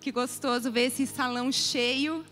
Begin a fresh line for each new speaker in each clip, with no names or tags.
Que gostoso ver esse salão cheio.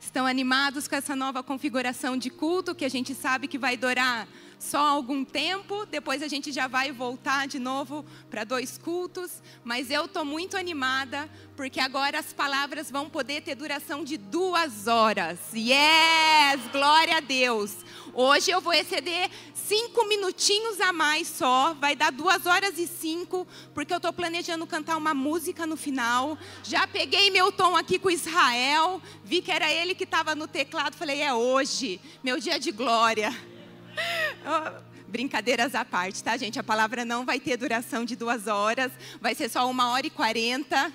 Estão animados com essa nova configuração de culto que a gente sabe que vai durar só algum tempo, depois a gente já vai voltar de novo para dois cultos, mas eu estou muito animada, porque agora as palavras vão poder ter duração de duas horas. Yes! Glória a Deus! Hoje eu vou exceder cinco minutinhos a mais só, vai dar duas horas e cinco, porque eu estou planejando cantar uma música no final. Já peguei meu tom aqui com Israel, vi que era ele que estava no teclado, falei, é hoje, meu dia de glória. Brincadeiras à parte, tá, gente? A palavra não vai ter duração de duas horas, vai ser só uma hora e quarenta.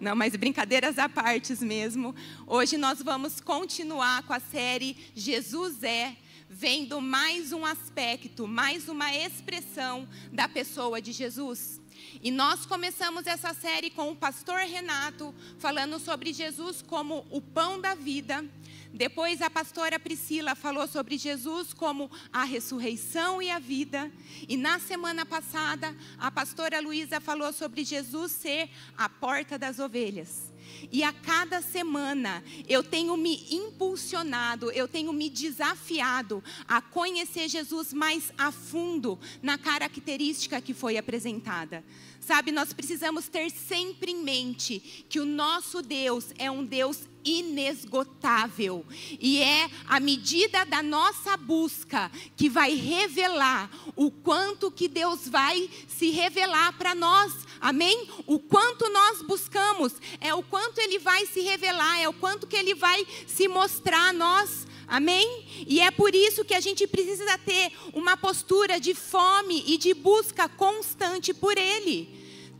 Não, mas brincadeiras à parte mesmo. Hoje nós vamos continuar com a série Jesus é, vendo mais um aspecto, mais uma expressão da pessoa de Jesus. E nós começamos essa série com o pastor Renato, falando sobre Jesus como o pão da vida. Depois a pastora Priscila falou sobre Jesus como a ressurreição e a vida. E na semana passada, a pastora Luísa falou sobre Jesus ser a porta das ovelhas. E a cada semana eu tenho me impulsionado, eu tenho me desafiado a conhecer Jesus mais a fundo na característica que foi apresentada. Sabe, nós precisamos ter sempre em mente que o nosso Deus é um Deus inesgotável e é a medida da nossa busca que vai revelar o quanto que Deus vai se revelar para nós. Amém? O quanto nós buscamos é o quanto ele vai se revelar, é o quanto que ele vai se mostrar a nós. Amém? E é por isso que a gente precisa ter uma postura de fome e de busca constante por Ele.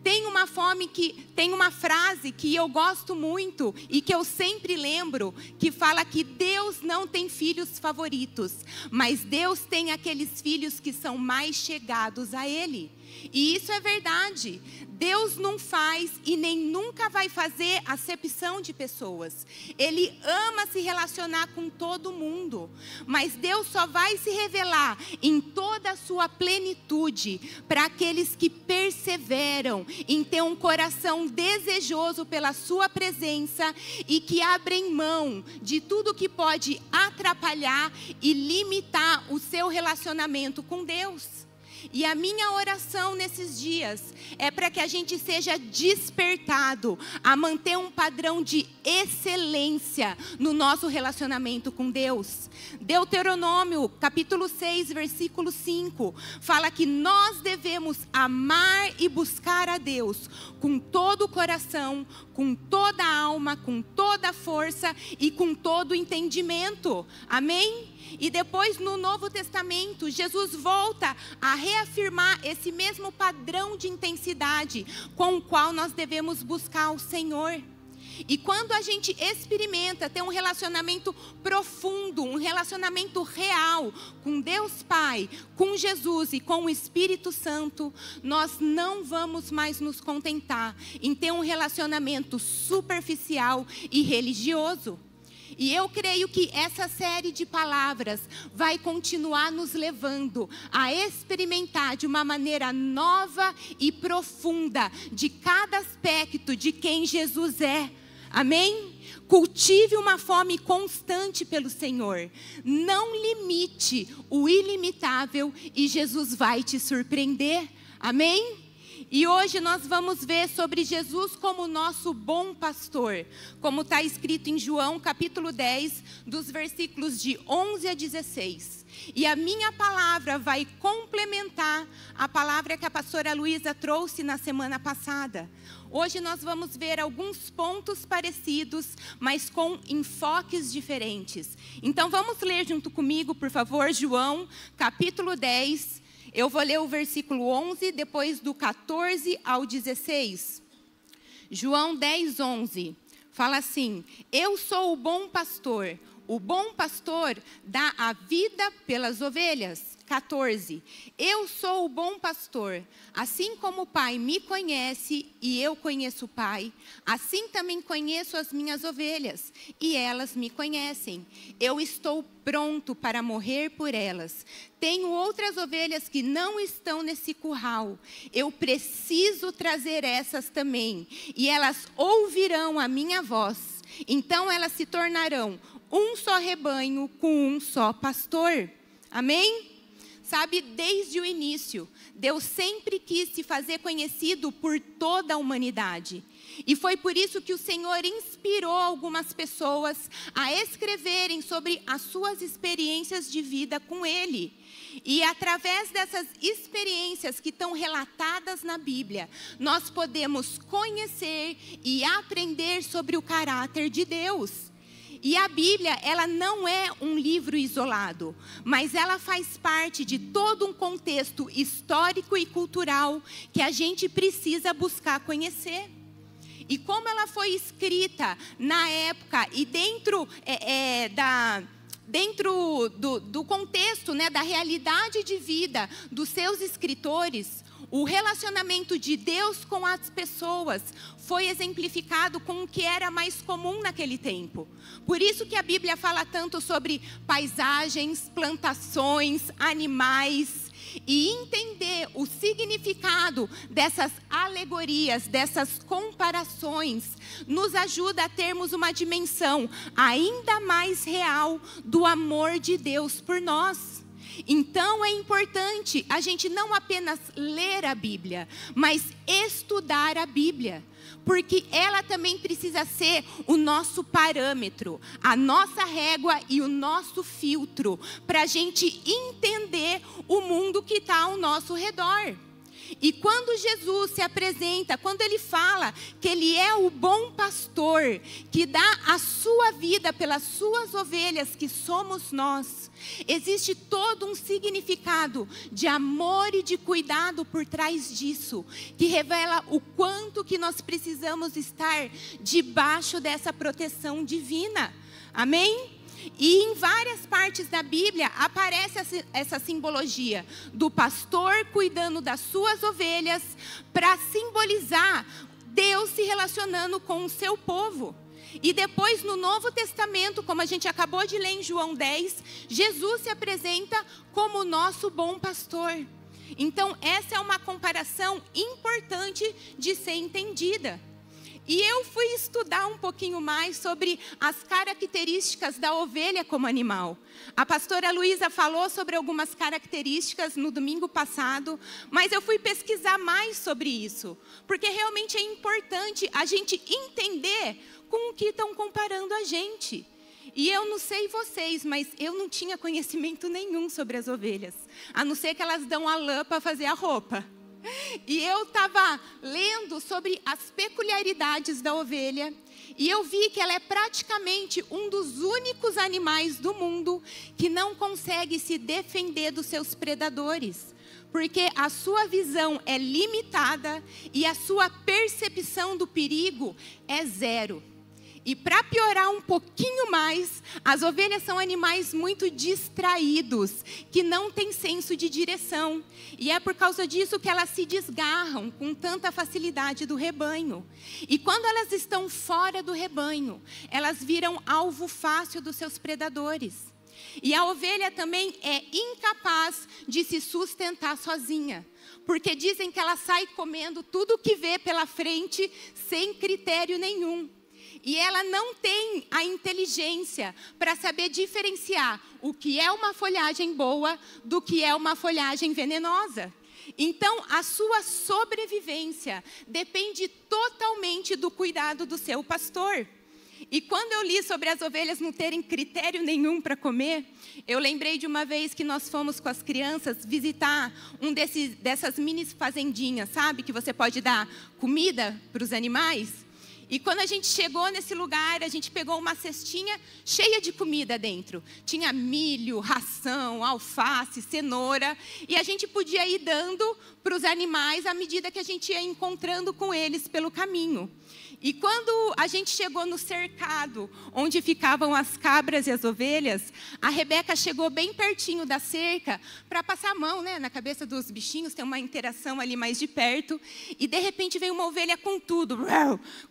Tem uma fome que tem uma frase que eu gosto muito e que eu sempre lembro, que fala que Deus não tem filhos favoritos, mas Deus tem aqueles filhos que são mais chegados a ele. E isso é verdade. Deus não faz e nem nunca vai fazer acepção de pessoas. Ele ama se relacionar com todo mundo, mas Deus só vai se revelar em toda a sua plenitude para aqueles que perseveram em ter um coração desejoso pela sua presença e que abrem mão de tudo que pode atrapalhar e limitar o seu relacionamento com Deus. E a minha oração nesses dias é para que a gente seja despertado a manter um padrão de excelência no nosso relacionamento com Deus. Deuteronômio, capítulo 6, versículo 5, fala que nós devemos amar e buscar a Deus com todo o coração, com toda a alma, com toda a força e com todo o entendimento. Amém? E depois no Novo Testamento, Jesus volta a reafirmar esse mesmo padrão de intensidade com o qual nós devemos buscar o Senhor. E quando a gente experimenta ter um relacionamento profundo, um relacionamento real com Deus Pai, com Jesus e com o Espírito Santo, nós não vamos mais nos contentar em ter um relacionamento superficial e religioso. E eu creio que essa série de palavras vai continuar nos levando a experimentar de uma maneira nova e profunda de cada aspecto de quem Jesus é. Amém? Cultive uma fome constante pelo Senhor. Não limite o ilimitável e Jesus vai te surpreender. Amém? E hoje nós vamos ver sobre Jesus como nosso bom pastor, como está escrito em João capítulo 10, dos versículos de 11 a 16. E a minha palavra vai complementar a palavra que a pastora Luísa trouxe na semana passada. Hoje nós vamos ver alguns pontos parecidos, mas com enfoques diferentes. Então vamos ler junto comigo, por favor, João capítulo 10, eu vou ler o versículo 11, depois do 14 ao 16. João 10, 11. Fala assim: Eu sou o bom pastor. O bom pastor dá a vida pelas ovelhas. 14. Eu sou o bom pastor. Assim como o Pai me conhece e eu conheço o Pai, assim também conheço as minhas ovelhas e elas me conhecem. Eu estou pronto para morrer por elas. Tenho outras ovelhas que não estão nesse curral. Eu preciso trazer essas também, e elas ouvirão a minha voz. Então elas se tornarão um só rebanho com um só pastor. Amém? Sabe, desde o início, Deus sempre quis se fazer conhecido por toda a humanidade. E foi por isso que o Senhor inspirou algumas pessoas a escreverem sobre as suas experiências de vida com Ele. E através dessas experiências que estão relatadas na Bíblia, nós podemos conhecer e aprender sobre o caráter de Deus. E a Bíblia, ela não é um livro isolado, mas ela faz parte de todo um contexto histórico e cultural que a gente precisa buscar conhecer. E como ela foi escrita na época e dentro é, é, da dentro do, do contexto, né, da realidade de vida dos seus escritores, o relacionamento de Deus com as pessoas foi exemplificado com o que era mais comum naquele tempo. Por isso que a Bíblia fala tanto sobre paisagens, plantações, animais, e entender o significado dessas alegorias, dessas comparações, nos ajuda a termos uma dimensão ainda mais real do amor de Deus por nós. Então é importante a gente não apenas ler a Bíblia, mas estudar a Bíblia porque ela também precisa ser o nosso parâmetro, a nossa régua e o nosso filtro, para a gente entender o mundo que está ao nosso redor. E quando Jesus se apresenta, quando ele fala que ele é o bom pastor, que dá a sua vida pelas suas ovelhas, que somos nós, existe todo um significado de amor e de cuidado por trás disso, que revela o quanto que nós precisamos estar debaixo dessa proteção divina. Amém? E em várias partes da Bíblia aparece essa simbologia do pastor cuidando das suas ovelhas para simbolizar Deus se relacionando com o seu povo. E depois no Novo Testamento, como a gente acabou de ler em João 10, Jesus se apresenta como nosso bom pastor. Então, essa é uma comparação importante de ser entendida. E eu fui estudar um pouquinho mais sobre as características da ovelha como animal. A pastora Luísa falou sobre algumas características no domingo passado, mas eu fui pesquisar mais sobre isso, porque realmente é importante a gente entender com o que estão comparando a gente. E eu não sei vocês, mas eu não tinha conhecimento nenhum sobre as ovelhas, a não ser que elas dão a lã para fazer a roupa. E eu estava lendo sobre as peculiaridades da ovelha e eu vi que ela é praticamente um dos únicos animais do mundo que não consegue se defender dos seus predadores. Porque a sua visão é limitada e a sua percepção do perigo é zero. E para piorar um pouquinho mais, as ovelhas são animais muito distraídos, que não têm senso de direção. E é por causa disso que elas se desgarram com tanta facilidade do rebanho. E quando elas estão fora do rebanho, elas viram alvo fácil dos seus predadores. E a ovelha também é incapaz de se sustentar sozinha porque dizem que ela sai comendo tudo que vê pela frente sem critério nenhum. E ela não tem a inteligência para saber diferenciar o que é uma folhagem boa do que é uma folhagem venenosa. Então, a sua sobrevivência depende totalmente do cuidado do seu pastor. E quando eu li sobre as ovelhas não terem critério nenhum para comer, eu lembrei de uma vez que nós fomos com as crianças visitar um desses, dessas mini fazendinhas, sabe? Que você pode dar comida para os animais. E quando a gente chegou nesse lugar, a gente pegou uma cestinha cheia de comida dentro. Tinha milho, ração, alface, cenoura. E a gente podia ir dando para os animais à medida que a gente ia encontrando com eles pelo caminho. E quando a gente chegou no cercado, onde ficavam as cabras e as ovelhas, a Rebeca chegou bem pertinho da cerca para passar a mão né, na cabeça dos bichinhos, ter uma interação ali mais de perto. E de repente veio uma ovelha com tudo,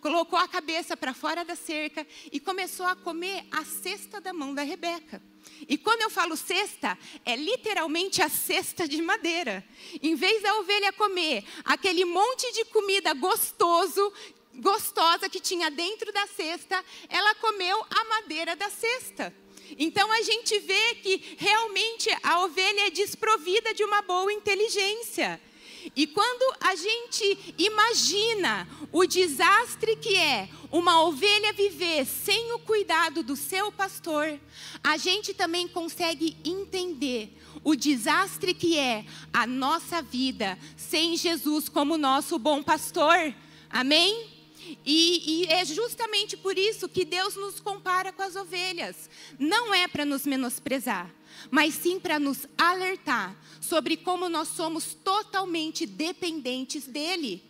colocou a cabeça para fora da cerca e começou a comer a cesta da mão da Rebeca. E quando eu falo cesta, é literalmente a cesta de madeira. Em vez da ovelha comer aquele monte de comida gostoso gostosa que tinha dentro da cesta, ela comeu a madeira da cesta. Então a gente vê que realmente a ovelha é desprovida de uma boa inteligência. E quando a gente imagina o desastre que é uma ovelha viver sem o cuidado do seu pastor, a gente também consegue entender o desastre que é a nossa vida sem Jesus como nosso bom pastor. Amém? E, e, é justamente por isso que Deus nos compara com as ovelhas. Não é para nos menosprezar, mas sim para nos alertar sobre como nós somos totalmente dependentes dEle.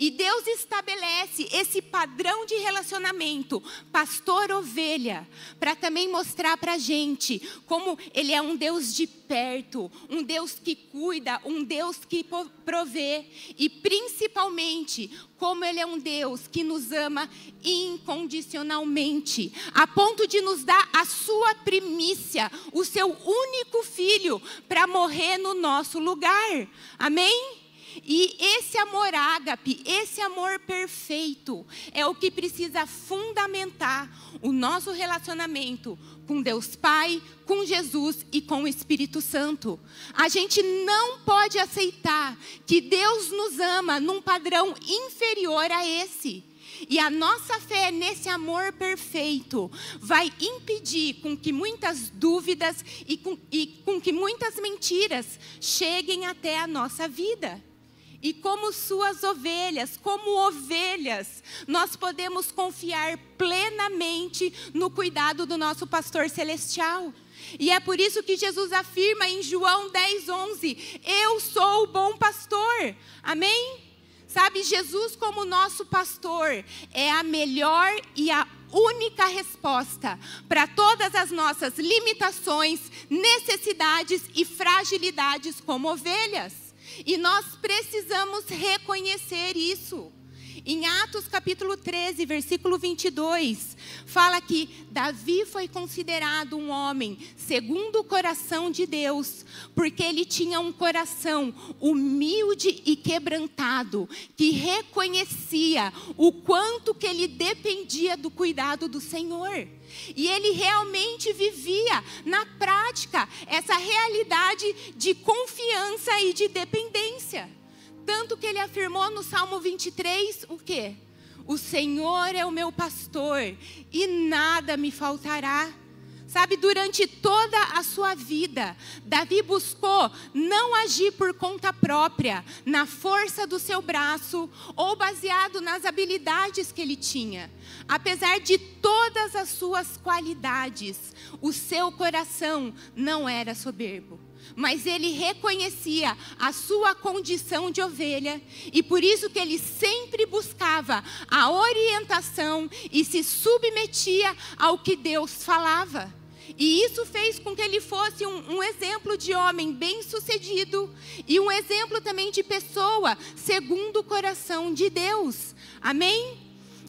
E Deus estabelece esse padrão de relacionamento, pastor-ovelha, para também mostrar para a gente como Ele é um Deus de perto, um Deus que cuida, um Deus que provê, e principalmente como Ele é um Deus que nos ama incondicionalmente, a ponto de nos dar a sua primícia, o seu único filho, para morrer no nosso lugar. Amém? E esse amor ágape, esse amor perfeito, é o que precisa fundamentar o nosso relacionamento com Deus Pai, com Jesus e com o Espírito Santo. A gente não pode aceitar que Deus nos ama num padrão inferior a esse. E a nossa fé nesse amor perfeito vai impedir com que muitas dúvidas e com, e com que muitas mentiras cheguem até a nossa vida. E como suas ovelhas, como ovelhas, nós podemos confiar plenamente no cuidado do nosso pastor celestial. E é por isso que Jesus afirma em João 10, 11: Eu sou o bom pastor. Amém? Sabe, Jesus, como nosso pastor, é a melhor e a única resposta para todas as nossas limitações, necessidades e fragilidades como ovelhas. E nós precisamos reconhecer isso. Em Atos capítulo 13, versículo 22, fala que Davi foi considerado um homem segundo o coração de Deus, porque ele tinha um coração humilde e quebrantado, que reconhecia o quanto que ele dependia do cuidado do Senhor. E ele realmente vivia na prática essa realidade de confiança e de dependência. Tanto que ele afirmou no Salmo 23 o quê? O Senhor é o meu pastor e nada me faltará. Sabe, durante toda a sua vida, Davi buscou não agir por conta própria, na força do seu braço ou baseado nas habilidades que ele tinha. Apesar de todas as suas qualidades, o seu coração não era soberbo mas ele reconhecia a sua condição de ovelha e por isso que ele sempre buscava a orientação e se submetia ao que Deus falava. E isso fez com que ele fosse um, um exemplo de homem bem-sucedido e um exemplo também de pessoa segundo o coração de Deus. Amém?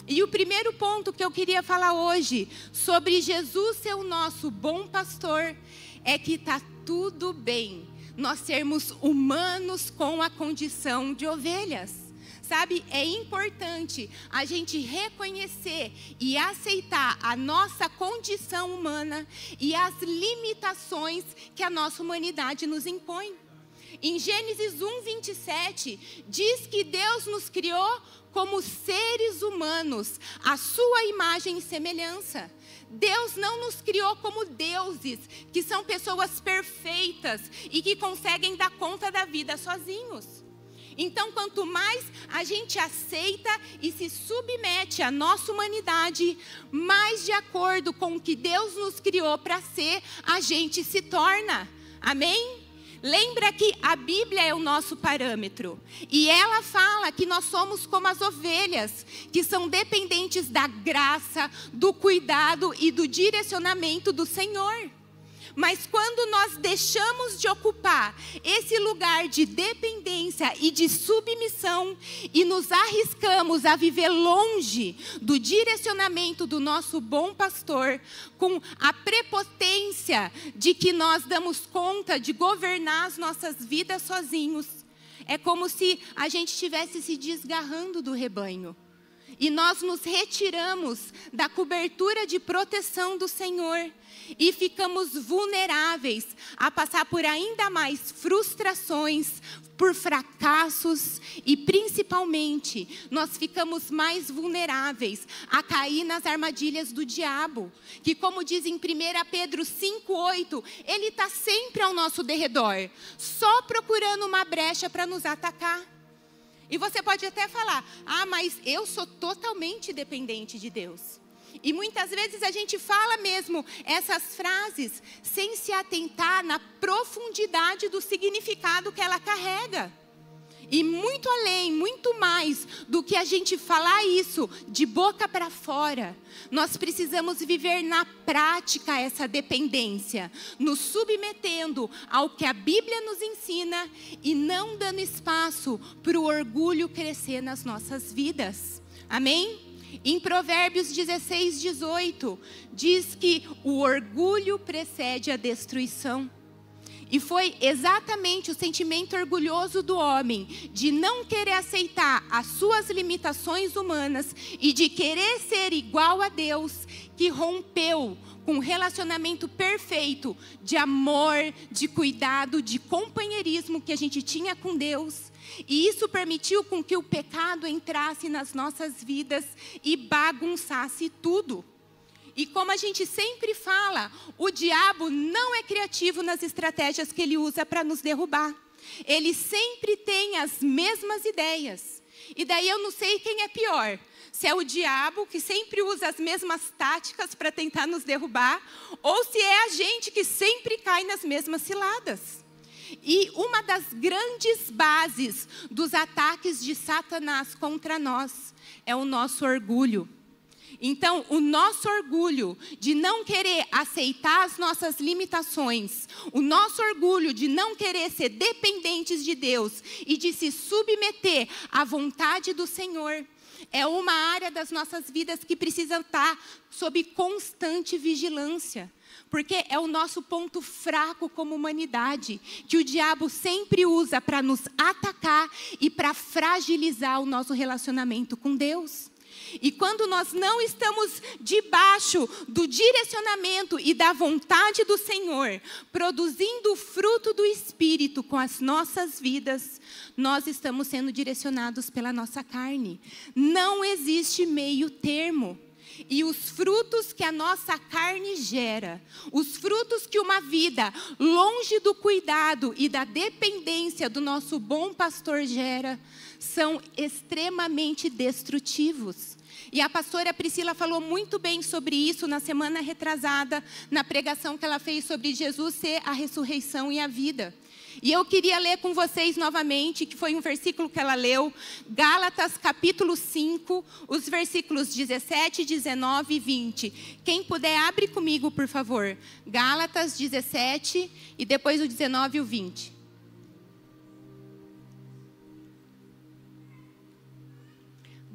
E o primeiro ponto que eu queria falar hoje sobre Jesus ser o nosso bom pastor é que está tudo bem nós sermos humanos com a condição de ovelhas. Sabe, é importante a gente reconhecer e aceitar a nossa condição humana e as limitações que a nossa humanidade nos impõe. Em Gênesis 1, 27, diz que Deus nos criou como seres humanos, a sua imagem e semelhança. Deus não nos criou como deuses, que são pessoas perfeitas e que conseguem dar conta da vida sozinhos. Então, quanto mais a gente aceita e se submete à nossa humanidade, mais de acordo com o que Deus nos criou para ser, a gente se torna. Amém? Lembra que a Bíblia é o nosso parâmetro. E ela fala que nós somos como as ovelhas, que são dependentes da graça, do cuidado e do direcionamento do Senhor. Mas quando nós deixamos de ocupar esse lugar de dependência e de submissão e nos arriscamos a viver longe do direcionamento do nosso bom pastor, com a prepotência de que nós damos conta de governar as nossas vidas sozinhos, é como se a gente estivesse se desgarrando do rebanho e nós nos retiramos da cobertura de proteção do Senhor e ficamos vulneráveis a passar por ainda mais frustrações, por fracassos e principalmente nós ficamos mais vulneráveis a cair nas armadilhas do diabo, que como diz em 1 Pedro 5,8, ele está sempre ao nosso derredor, só procurando uma brecha para nos atacar. E você pode até falar: ah, mas eu sou totalmente dependente de Deus. E muitas vezes a gente fala mesmo essas frases sem se atentar na profundidade do significado que ela carrega. E muito além, muito mais do que a gente falar isso de boca para fora, nós precisamos viver na prática essa dependência, nos submetendo ao que a Bíblia nos ensina e não dando espaço para o orgulho crescer nas nossas vidas. Amém? Em Provérbios 16, 18, diz que o orgulho precede a destruição. E foi exatamente o sentimento orgulhoso do homem de não querer aceitar as suas limitações humanas e de querer ser igual a Deus que rompeu com um relacionamento perfeito de amor, de cuidado, de companheirismo que a gente tinha com Deus. E isso permitiu com que o pecado entrasse nas nossas vidas e bagunçasse tudo. E como a gente sempre fala, o diabo não é criativo nas estratégias que ele usa para nos derrubar. Ele sempre tem as mesmas ideias. E daí eu não sei quem é pior. Se é o diabo que sempre usa as mesmas táticas para tentar nos derrubar, ou se é a gente que sempre cai nas mesmas ciladas. E uma das grandes bases dos ataques de Satanás contra nós é o nosso orgulho. Então, o nosso orgulho de não querer aceitar as nossas limitações, o nosso orgulho de não querer ser dependentes de Deus e de se submeter à vontade do Senhor, é uma área das nossas vidas que precisa estar sob constante vigilância. Porque é o nosso ponto fraco como humanidade, que o diabo sempre usa para nos atacar e para fragilizar o nosso relacionamento com Deus. E quando nós não estamos debaixo do direcionamento e da vontade do Senhor, produzindo o fruto do Espírito com as nossas vidas, nós estamos sendo direcionados pela nossa carne. Não existe meio termo. E os frutos que a nossa carne gera, os frutos que uma vida longe do cuidado e da dependência do nosso bom pastor gera, são extremamente destrutivos. E a pastora Priscila falou muito bem sobre isso na semana retrasada, na pregação que ela fez sobre Jesus ser a ressurreição e a vida. E eu queria ler com vocês novamente, que foi um versículo que ela leu, Gálatas capítulo 5, os versículos 17, 19 e 20. Quem puder, abre comigo, por favor. Gálatas 17 e depois o 19 e o 20.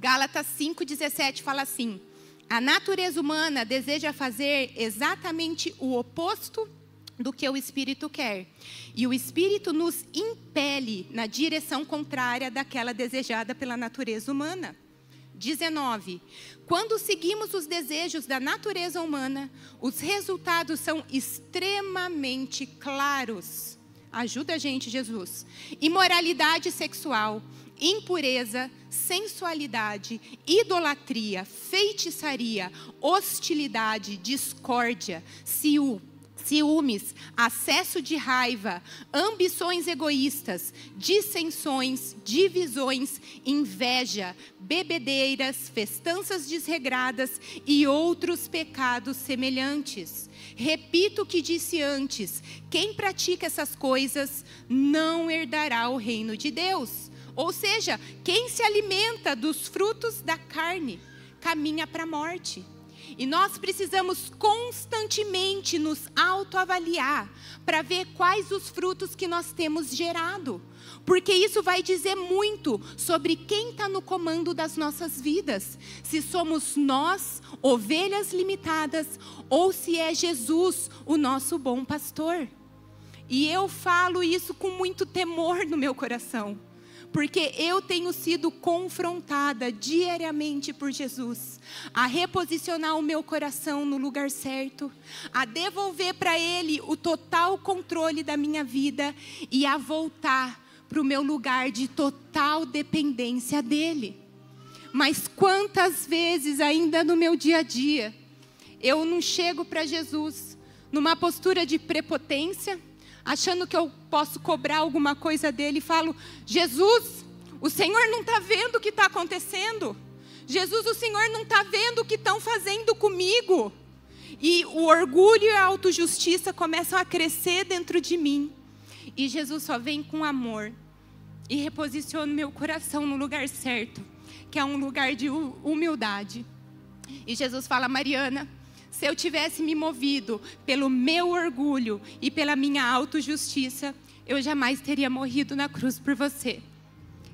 Gálatas 5,17 fala assim: a natureza humana deseja fazer exatamente o oposto do que o espírito quer. E o espírito nos impele na direção contrária daquela desejada pela natureza humana. 19. Quando seguimos os desejos da natureza humana, os resultados são extremamente claros. Ajuda a gente, Jesus. Imoralidade sexual, impureza, sensualidade, idolatria, feitiçaria, hostilidade, discórdia, ciúmes, acesso de raiva, ambições egoístas, dissensões, divisões, inveja, bebedeiras, festanças desregradas e outros pecados semelhantes. Repito o que disse antes: quem pratica essas coisas não herdará o reino de Deus. Ou seja, quem se alimenta dos frutos da carne caminha para a morte. E nós precisamos constantemente nos autoavaliar para ver quais os frutos que nós temos gerado. Porque isso vai dizer muito sobre quem está no comando das nossas vidas. Se somos nós, ovelhas limitadas, ou se é Jesus, o nosso bom pastor. E eu falo isso com muito temor no meu coração porque eu tenho sido confrontada diariamente por Jesus a reposicionar o meu coração no lugar certo, a devolver para Ele o total controle da minha vida e a voltar para o meu lugar de total dependência dEle. Mas quantas vezes ainda no meu dia a dia eu não chego para Jesus numa postura de prepotência, achando que eu posso cobrar alguma coisa dele, e falo: Jesus, o Senhor não está vendo o que está acontecendo. Jesus, o Senhor não está vendo o que estão fazendo comigo. E o orgulho e a autojustiça começam a crescer dentro de mim. E Jesus só vem com amor e reposiciona meu coração no lugar certo, que é um lugar de humildade. E Jesus fala, Mariana, se eu tivesse me movido pelo meu orgulho e pela minha autojustiça, eu jamais teria morrido na cruz por você.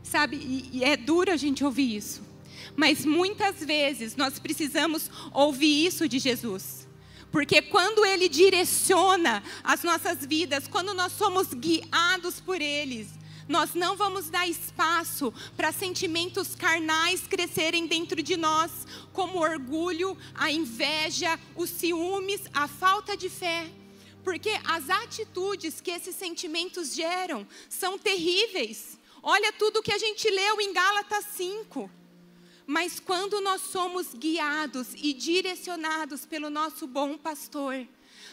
Sabe, e, e é duro a gente ouvir isso. Mas muitas vezes nós precisamos ouvir isso de Jesus. Porque quando Ele direciona as nossas vidas, quando nós somos guiados por eles, nós não vamos dar espaço para sentimentos carnais crescerem dentro de nós, como o orgulho, a inveja, os ciúmes, a falta de fé. Porque as atitudes que esses sentimentos geram são terríveis. Olha tudo que a gente leu em Gálatas 5. Mas quando nós somos guiados e direcionados pelo nosso bom pastor,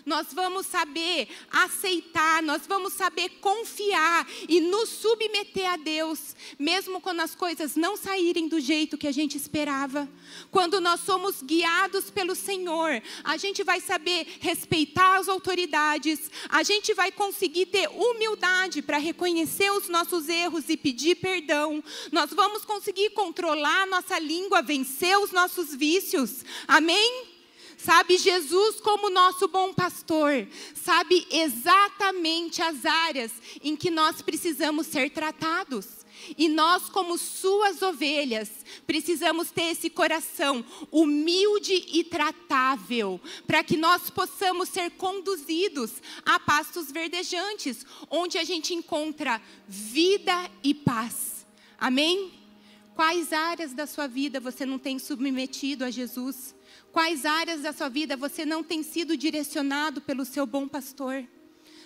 nós vamos saber aceitar, nós vamos saber confiar e nos submeter a Deus, mesmo quando as coisas não saírem do jeito que a gente esperava. Quando nós somos guiados pelo Senhor, a gente vai saber respeitar as autoridades, a gente vai conseguir ter humildade para reconhecer os nossos erros e pedir perdão. Nós vamos conseguir controlar nossa língua, vencer os nossos vícios. Amém? Sabe, Jesus, como nosso bom pastor, sabe exatamente as áreas em que nós precisamos ser tratados. E nós, como suas ovelhas, precisamos ter esse coração humilde e tratável, para que nós possamos ser conduzidos a pastos verdejantes, onde a gente encontra vida e paz. Amém? Quais áreas da sua vida você não tem submetido a Jesus? Quais áreas da sua vida você não tem sido direcionado pelo seu bom pastor?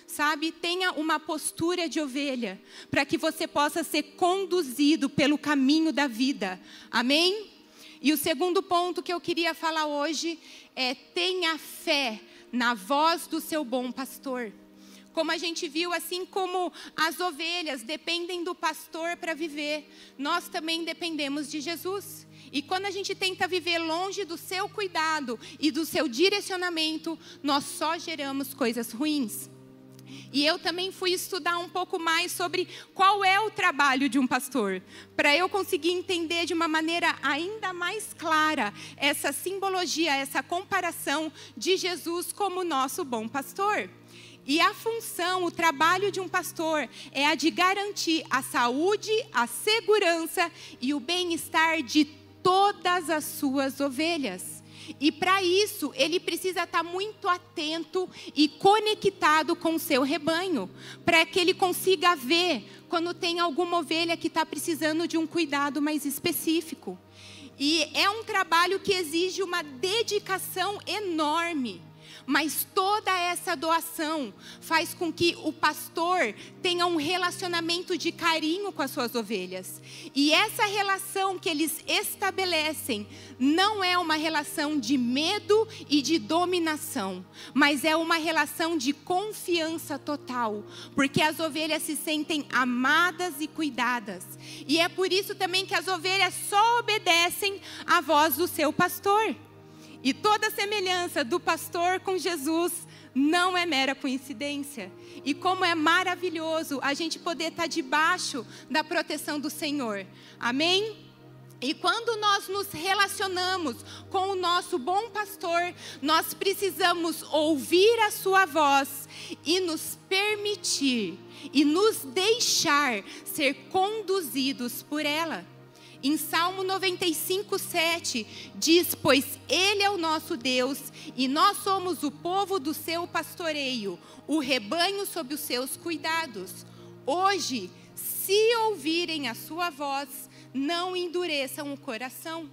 Sabe, tenha uma postura de ovelha, para que você possa ser conduzido pelo caminho da vida. Amém? E o segundo ponto que eu queria falar hoje é: tenha fé na voz do seu bom pastor. Como a gente viu, assim como as ovelhas dependem do pastor para viver, nós também dependemos de Jesus. E quando a gente tenta viver longe do seu cuidado e do seu direcionamento, nós só geramos coisas ruins. E eu também fui estudar um pouco mais sobre qual é o trabalho de um pastor, para eu conseguir entender de uma maneira ainda mais clara essa simbologia, essa comparação de Jesus como nosso bom pastor. E a função, o trabalho de um pastor é a de garantir a saúde, a segurança e o bem-estar de todas as suas ovelhas. E para isso, ele precisa estar muito atento e conectado com o seu rebanho, para que ele consiga ver quando tem alguma ovelha que está precisando de um cuidado mais específico. E é um trabalho que exige uma dedicação enorme. Mas toda essa doação faz com que o pastor tenha um relacionamento de carinho com as suas ovelhas. E essa relação que eles estabelecem não é uma relação de medo e de dominação, mas é uma relação de confiança total, porque as ovelhas se sentem amadas e cuidadas. E é por isso também que as ovelhas só obedecem à voz do seu pastor. E toda semelhança do pastor com Jesus não é mera coincidência. E como é maravilhoso a gente poder estar debaixo da proteção do Senhor. Amém? E quando nós nos relacionamos com o nosso bom pastor, nós precisamos ouvir a sua voz e nos permitir e nos deixar ser conduzidos por ela. Em Salmo 95, 7, diz: Pois Ele é o nosso Deus e nós somos o povo do seu pastoreio, o rebanho sob os seus cuidados. Hoje, se ouvirem a sua voz, não endureçam o coração.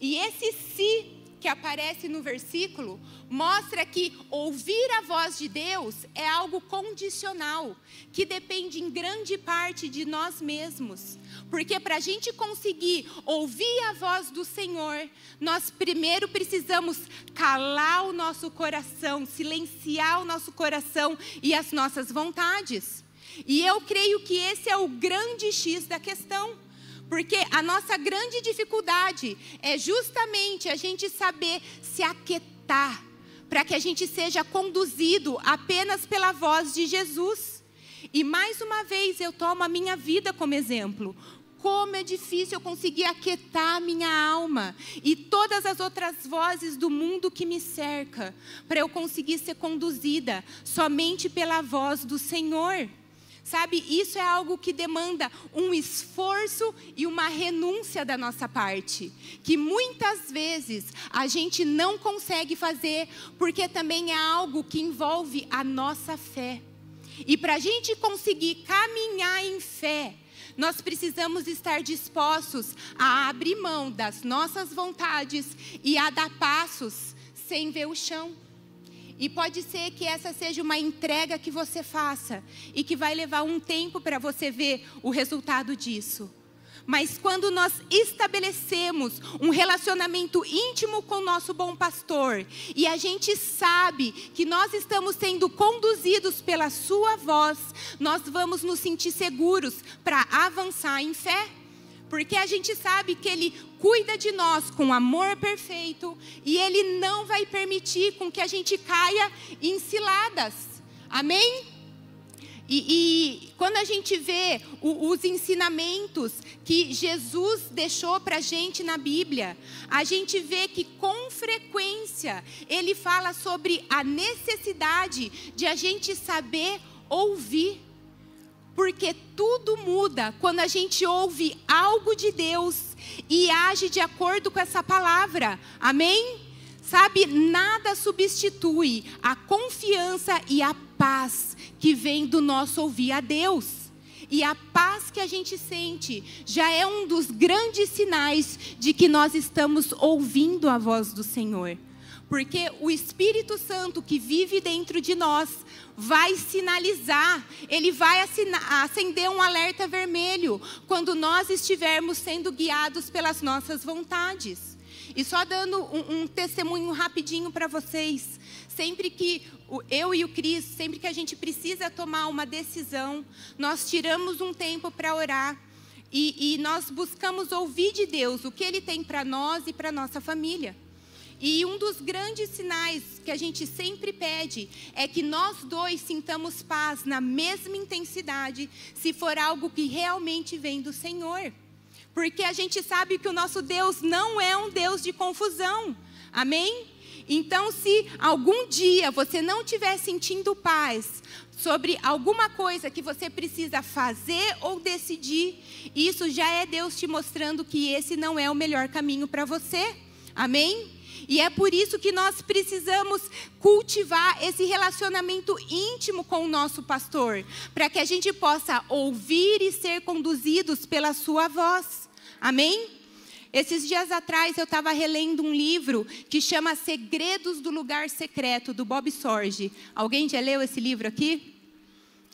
E esse se que aparece no versículo mostra que ouvir a voz de Deus é algo condicional, que depende em grande parte de nós mesmos. Porque para a gente conseguir ouvir a voz do Senhor, nós primeiro precisamos calar o nosso coração, silenciar o nosso coração e as nossas vontades. E eu creio que esse é o grande X da questão. Porque a nossa grande dificuldade é justamente a gente saber se aquietar, para que a gente seja conduzido apenas pela voz de Jesus. E mais uma vez eu tomo a minha vida como exemplo. Como é difícil eu conseguir aquietar minha alma e todas as outras vozes do mundo que me cerca, para eu conseguir ser conduzida somente pela voz do Senhor. Sabe, isso é algo que demanda um esforço e uma renúncia da nossa parte, que muitas vezes a gente não consegue fazer, porque também é algo que envolve a nossa fé. E para a gente conseguir caminhar em fé, nós precisamos estar dispostos a abrir mão das nossas vontades e a dar passos sem ver o chão. E pode ser que essa seja uma entrega que você faça e que vai levar um tempo para você ver o resultado disso. Mas quando nós estabelecemos um relacionamento íntimo com o nosso bom pastor e a gente sabe que nós estamos sendo conduzidos pela sua voz, nós vamos nos sentir seguros para avançar em fé porque a gente sabe que Ele cuida de nós com amor perfeito e Ele não vai permitir com que a gente caia em ciladas. Amém? E, e quando a gente vê o, os ensinamentos que Jesus deixou para a gente na Bíblia, a gente vê que com frequência Ele fala sobre a necessidade de a gente saber ouvir porque tudo muda quando a gente ouve algo de Deus e age de acordo com essa palavra. Amém? Sabe, nada substitui a confiança e a paz que vem do nosso ouvir a Deus. E a paz que a gente sente já é um dos grandes sinais de que nós estamos ouvindo a voz do Senhor. Porque o Espírito Santo que vive dentro de nós vai sinalizar, ele vai acender um alerta vermelho quando nós estivermos sendo guiados pelas nossas vontades. E só dando um, um testemunho rapidinho para vocês. Sempre que eu e o Cris, sempre que a gente precisa tomar uma decisão, nós tiramos um tempo para orar. E, e nós buscamos ouvir de Deus o que Ele tem para nós e para nossa família. E um dos grandes sinais que a gente sempre pede é que nós dois sintamos paz na mesma intensidade, se for algo que realmente vem do Senhor. Porque a gente sabe que o nosso Deus não é um Deus de confusão. Amém? Então, se algum dia você não estiver sentindo paz sobre alguma coisa que você precisa fazer ou decidir, isso já é Deus te mostrando que esse não é o melhor caminho para você. Amém? E é por isso que nós precisamos cultivar esse relacionamento íntimo com o nosso pastor, para que a gente possa ouvir e ser conduzidos pela sua voz. Amém? Esses dias atrás eu estava relendo um livro que chama Segredos do Lugar Secreto, do Bob Sorge. Alguém já leu esse livro aqui?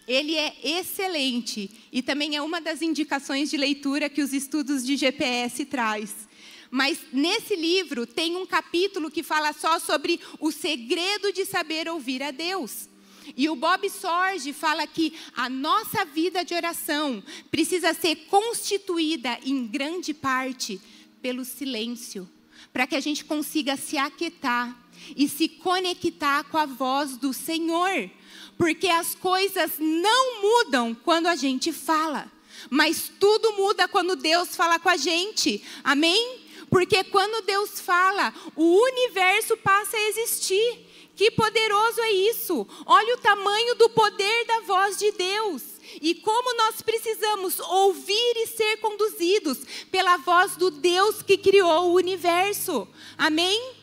Ele é excelente e também é uma das indicações de leitura que os estudos de GPS traz. Mas nesse livro tem um capítulo que fala só sobre o segredo de saber ouvir a Deus. E o Bob Sorge fala que a nossa vida de oração precisa ser constituída em grande parte pelo silêncio, para que a gente consiga se aquietar e se conectar com a voz do Senhor porque as coisas não mudam quando a gente fala, mas tudo muda quando Deus fala com a gente. Amém? Porque quando Deus fala, o universo passa a existir. Que poderoso é isso! Olha o tamanho do poder da voz de Deus. E como nós precisamos ouvir e ser conduzidos pela voz do Deus que criou o universo. Amém?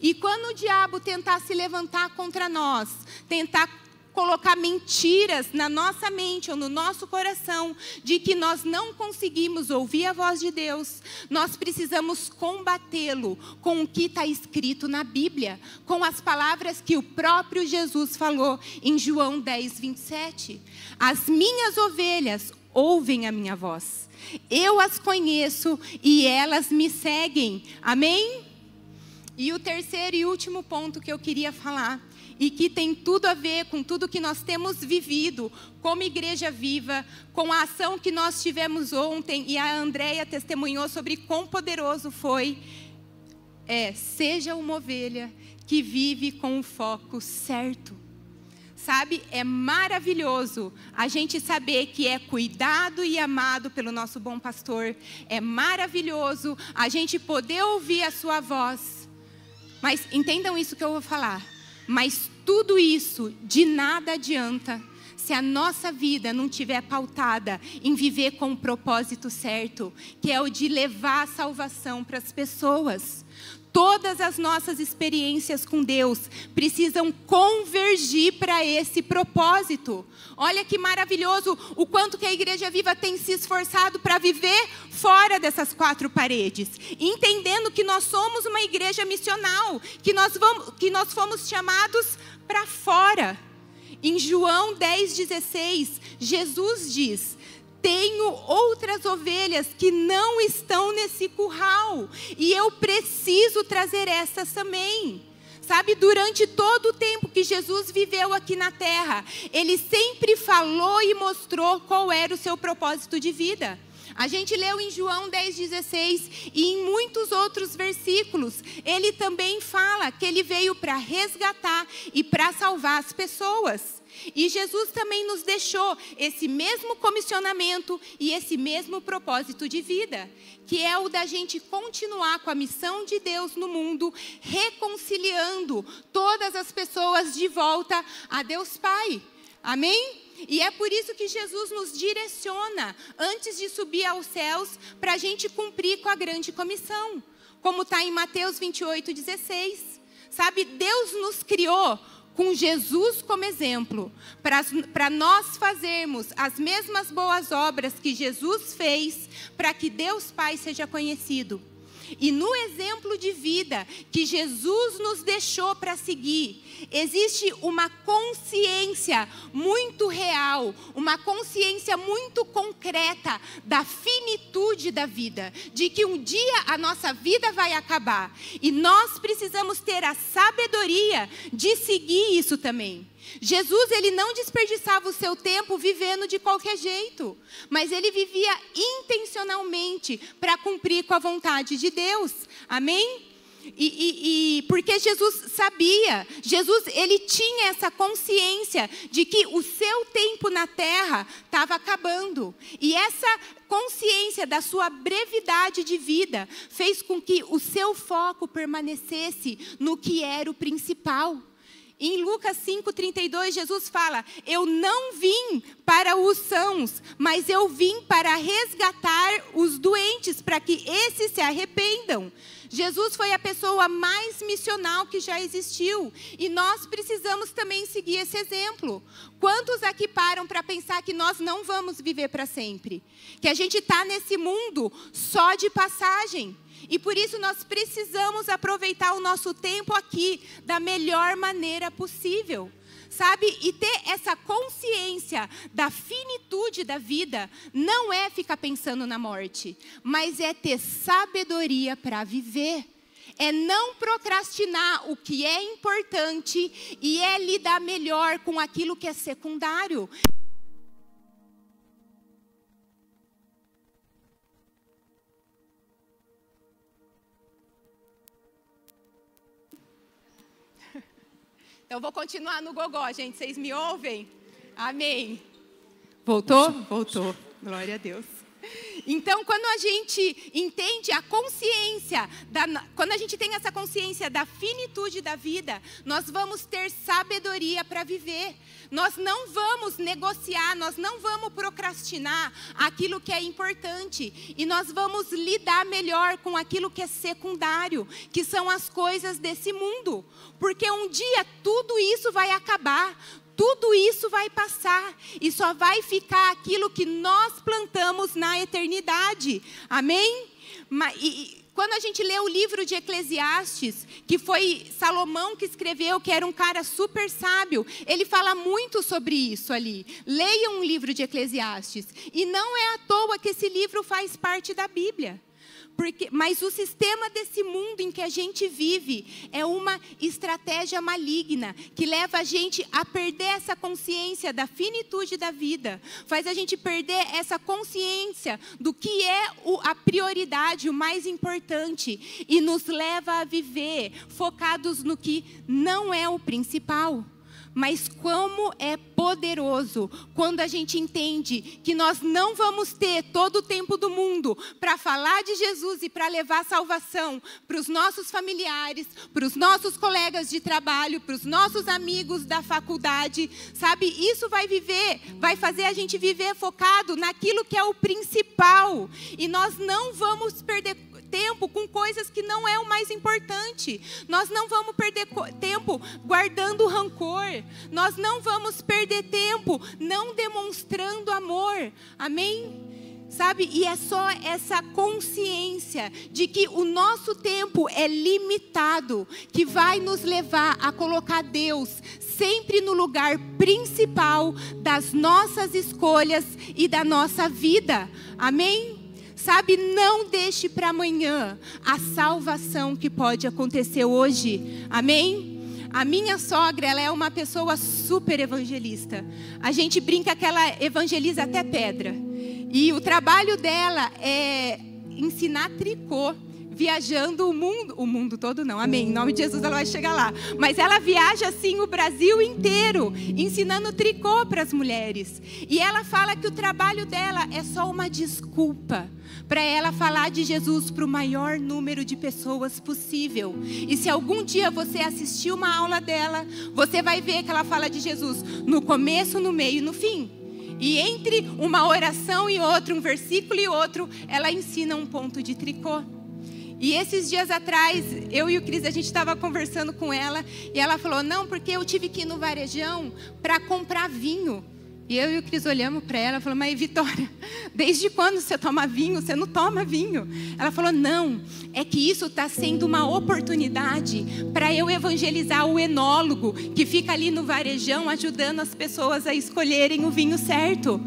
E quando o diabo tentar se levantar contra nós, tentar colocar mentiras na nossa mente ou no nosso coração de que nós não conseguimos ouvir a voz de Deus, nós precisamos combatê-lo com o que está escrito na Bíblia, com as palavras que o próprio Jesus falou em João 10, 27. As minhas ovelhas ouvem a minha voz, eu as conheço e elas me seguem. Amém? E o terceiro e último ponto que eu queria falar e que tem tudo a ver com tudo que nós temos vivido como igreja viva, com a ação que nós tivemos ontem e a Andréia testemunhou sobre quão poderoso foi. É, seja uma ovelha que vive com o foco certo. Sabe, é maravilhoso a gente saber que é cuidado e amado pelo nosso bom pastor. É maravilhoso a gente poder ouvir a sua voz. Mas entendam isso que eu vou falar. Mas tudo isso de nada adianta se a nossa vida não tiver pautada em viver com o propósito certo, que é o de levar a salvação para as pessoas. Todas as nossas experiências com Deus precisam convergir para esse propósito. Olha que maravilhoso o quanto que a Igreja Viva tem se esforçado para viver fora dessas quatro paredes, entendendo que nós somos uma igreja missional, que nós, vamos, que nós fomos chamados para fora. Em João 10,16, Jesus diz: tenho outras ovelhas que não estão nesse curral, e eu preciso trazer essas também. Sabe, durante todo o tempo que Jesus viveu aqui na terra, ele sempre falou e mostrou qual era o seu propósito de vida. A gente leu em João 10,16 e em muitos outros versículos, ele também fala que ele veio para resgatar e para salvar as pessoas. E Jesus também nos deixou esse mesmo comissionamento e esse mesmo propósito de vida, que é o da gente continuar com a missão de Deus no mundo, reconciliando todas as pessoas de volta a Deus Pai. Amém? E é por isso que Jesus nos direciona antes de subir aos céus para a gente cumprir com a grande comissão, como está em Mateus 28, 16. Sabe, Deus nos criou com Jesus como exemplo, para nós fazermos as mesmas boas obras que Jesus fez, para que Deus Pai seja conhecido. E no exemplo de vida que Jesus nos deixou para seguir, existe uma consciência muito real, uma consciência muito concreta da finitude da vida, de que um dia a nossa vida vai acabar. E nós precisamos ter a sabedoria de seguir isso também. Jesus ele não desperdiçava o seu tempo vivendo de qualquer jeito, mas ele vivia intencionalmente para cumprir com a vontade de Deus. Amém? E, e, e, porque Jesus sabia, Jesus ele tinha essa consciência de que o seu tempo na terra estava acabando. E essa consciência da sua brevidade de vida fez com que o seu foco permanecesse no que era o principal. Em Lucas 5,32, Jesus fala: Eu não vim para os sãos, mas eu vim para resgatar os doentes, para que esses se arrependam. Jesus foi a pessoa mais missional que já existiu. E nós precisamos também seguir esse exemplo. Quantos aqui param para pensar que nós não vamos viver para sempre? Que a gente está nesse mundo só de passagem. E por isso nós precisamos aproveitar o nosso tempo aqui da melhor maneira possível sabe? E ter essa consciência da finitude da vida não é ficar pensando na morte, mas é ter sabedoria para viver. É não procrastinar o que é importante e é lidar melhor com aquilo que é secundário. Então, vou continuar no gogó, gente. Vocês me ouvem? Amém. Voltou? Voltou. Glória a Deus. Então, quando a gente entende a consciência, da, quando a gente tem essa consciência da finitude da vida, nós vamos ter sabedoria para viver. Nós não vamos negociar, nós não vamos procrastinar aquilo que é importante. E nós vamos lidar melhor com aquilo que é secundário, que são as coisas desse mundo. Porque um dia tudo isso vai acabar, tudo isso vai passar e só vai ficar aquilo que nós plantamos na eternidade. Amém? E, quando a gente lê o livro de Eclesiastes, que foi Salomão que escreveu, que era um cara super sábio, ele fala muito sobre isso ali. Leiam um livro de Eclesiastes. E não é à toa que esse livro faz parte da Bíblia. Porque, mas o sistema desse mundo em que a gente vive é uma estratégia maligna que leva a gente a perder essa consciência da finitude da vida, faz a gente perder essa consciência do que é o, a prioridade, o mais importante, e nos leva a viver focados no que não é o principal. Mas como é poderoso quando a gente entende que nós não vamos ter todo o tempo do mundo para falar de Jesus e para levar salvação para os nossos familiares, para os nossos colegas de trabalho, para os nossos amigos da faculdade, sabe? Isso vai viver, vai fazer a gente viver focado naquilo que é o principal. E nós não vamos perder tempo com coisas que não é o mais importante. Nós não vamos perder tempo guardando rancor. Nós não vamos perder tempo não demonstrando amor. Amém? Sabe? E é só essa consciência de que o nosso tempo é limitado que vai nos levar a colocar Deus sempre no lugar principal das nossas escolhas e da nossa vida. Amém? Sabe, não deixe para amanhã a salvação que pode acontecer hoje. Amém? A minha sogra, ela é uma pessoa super evangelista. A gente brinca que ela evangeliza até pedra. E o trabalho dela é ensinar tricô viajando o mundo, o mundo todo não, amém. Em nome de Jesus ela vai chegar lá. Mas ela viaja assim o Brasil inteiro, ensinando tricô para as mulheres. E ela fala que o trabalho dela é só uma desculpa para ela falar de Jesus para o maior número de pessoas possível. E se algum dia você assistir uma aula dela, você vai ver que ela fala de Jesus no começo, no meio e no fim. E entre uma oração e outra, um versículo e outro, ela ensina um ponto de tricô. E esses dias atrás, eu e o Cris, a gente estava conversando com ela e ela falou: Não, porque eu tive que ir no varejão para comprar vinho. E eu e o Cris olhamos para ela e falamos: Mas Vitória, desde quando você toma vinho? Você não toma vinho. Ela falou: Não, é que isso está sendo uma oportunidade para eu evangelizar o enólogo que fica ali no varejão ajudando as pessoas a escolherem o vinho certo.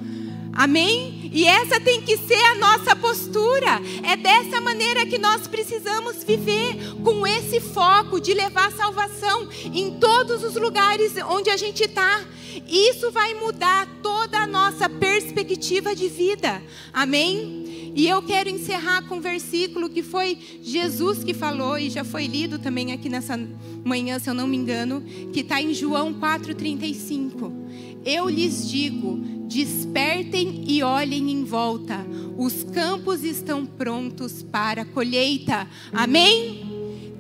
Amém? E essa tem que ser a nossa postura. É dessa maneira que nós precisamos viver, com esse foco de levar salvação em todos os lugares onde a gente está. Isso vai mudar toda a nossa perspectiva de vida. Amém? E eu quero encerrar com um versículo que foi Jesus que falou e já foi lido também aqui nessa manhã, se eu não me engano, que está em João 4,35. Eu lhes digo Despertem e olhem em volta. Os campos estão prontos para a colheita. Amém?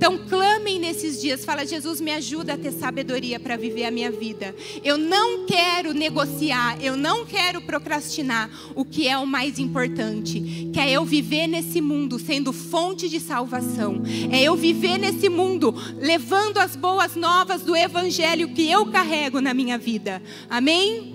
Então clamem nesses dias, fala Jesus, me ajuda a ter sabedoria para viver a minha vida. Eu não quero negociar, eu não quero procrastinar o que é o mais importante, que é eu viver nesse mundo sendo fonte de salvação. É eu viver nesse mundo levando as boas novas do evangelho que eu carrego na minha vida. Amém?